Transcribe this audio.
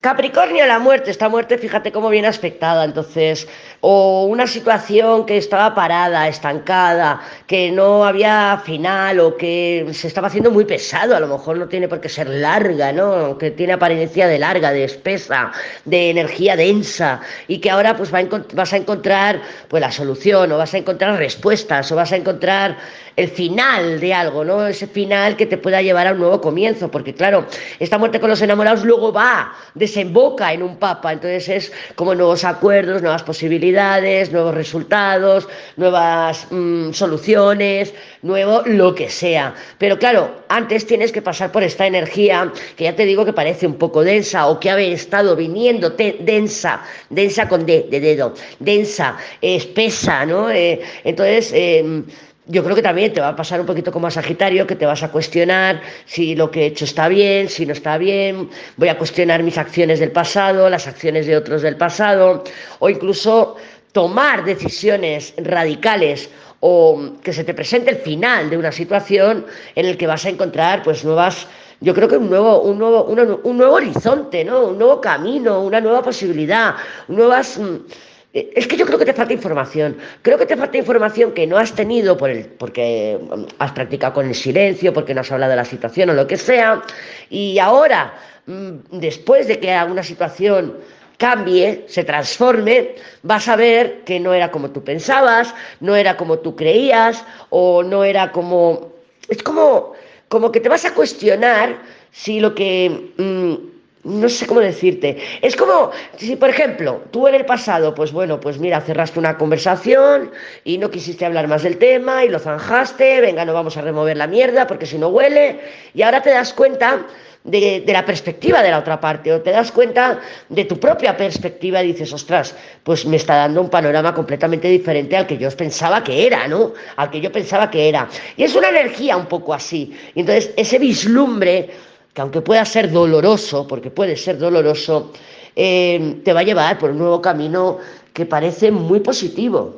Capricornio, la muerte, esta muerte, fíjate cómo viene aspectada, entonces, o una situación que estaba parada, estancada, que no había final o que se estaba haciendo muy pesado, a lo mejor no tiene por qué ser larga, ¿no? Que tiene apariencia de larga, de espesa, de energía densa y que ahora pues vas a encontrar pues la solución o vas a encontrar respuestas o vas a encontrar el final de algo, ¿no? Ese final que te pueda llevar a un nuevo comienzo, porque claro, esta muerte con los enamorados luego va de desemboca en un papa. Entonces es como nuevos acuerdos, nuevas posibilidades, nuevos resultados, nuevas mm, soluciones, nuevo lo que sea. Pero claro, antes tienes que pasar por esta energía que ya te digo que parece un poco densa o que ha estado viniendo densa, densa con D, de dedo, densa, espesa, ¿no? Eh, entonces... Eh, yo creo que también te va a pasar un poquito como a Sagitario, que te vas a cuestionar si lo que he hecho está bien, si no está bien, voy a cuestionar mis acciones del pasado, las acciones de otros del pasado, o incluso tomar decisiones radicales o que se te presente el final de una situación en el que vas a encontrar pues nuevas yo creo que un nuevo, un nuevo, un nuevo horizonte, ¿no? Un nuevo camino, una nueva posibilidad, nuevas mm, es que yo creo que te falta información. Creo que te falta información que no has tenido por el, porque mm, has practicado con el silencio, porque no has hablado de la situación o lo que sea. Y ahora, mm, después de que alguna situación cambie, se transforme, vas a ver que no era como tú pensabas, no era como tú creías, o no era como. Es como, como que te vas a cuestionar si lo que. No sé cómo decirte. Es como si, por ejemplo, tú en el pasado, pues bueno, pues mira, cerraste una conversación y no quisiste hablar más del tema y lo zanjaste, venga, no vamos a remover la mierda porque si no huele, y ahora te das cuenta de, la perspectiva de la otra parte o te das cuenta de tu propia perspectiva y dices, ostras, pues me está dando un panorama completamente diferente al que yo pensaba que era, ¿no? Al que yo pensaba que era. Y es una energía un poco así. Y entonces ese vislumbre que aunque pueda ser doloroso, porque puede ser doloroso, eh, te va a llevar por un nuevo camino que parece muy positivo.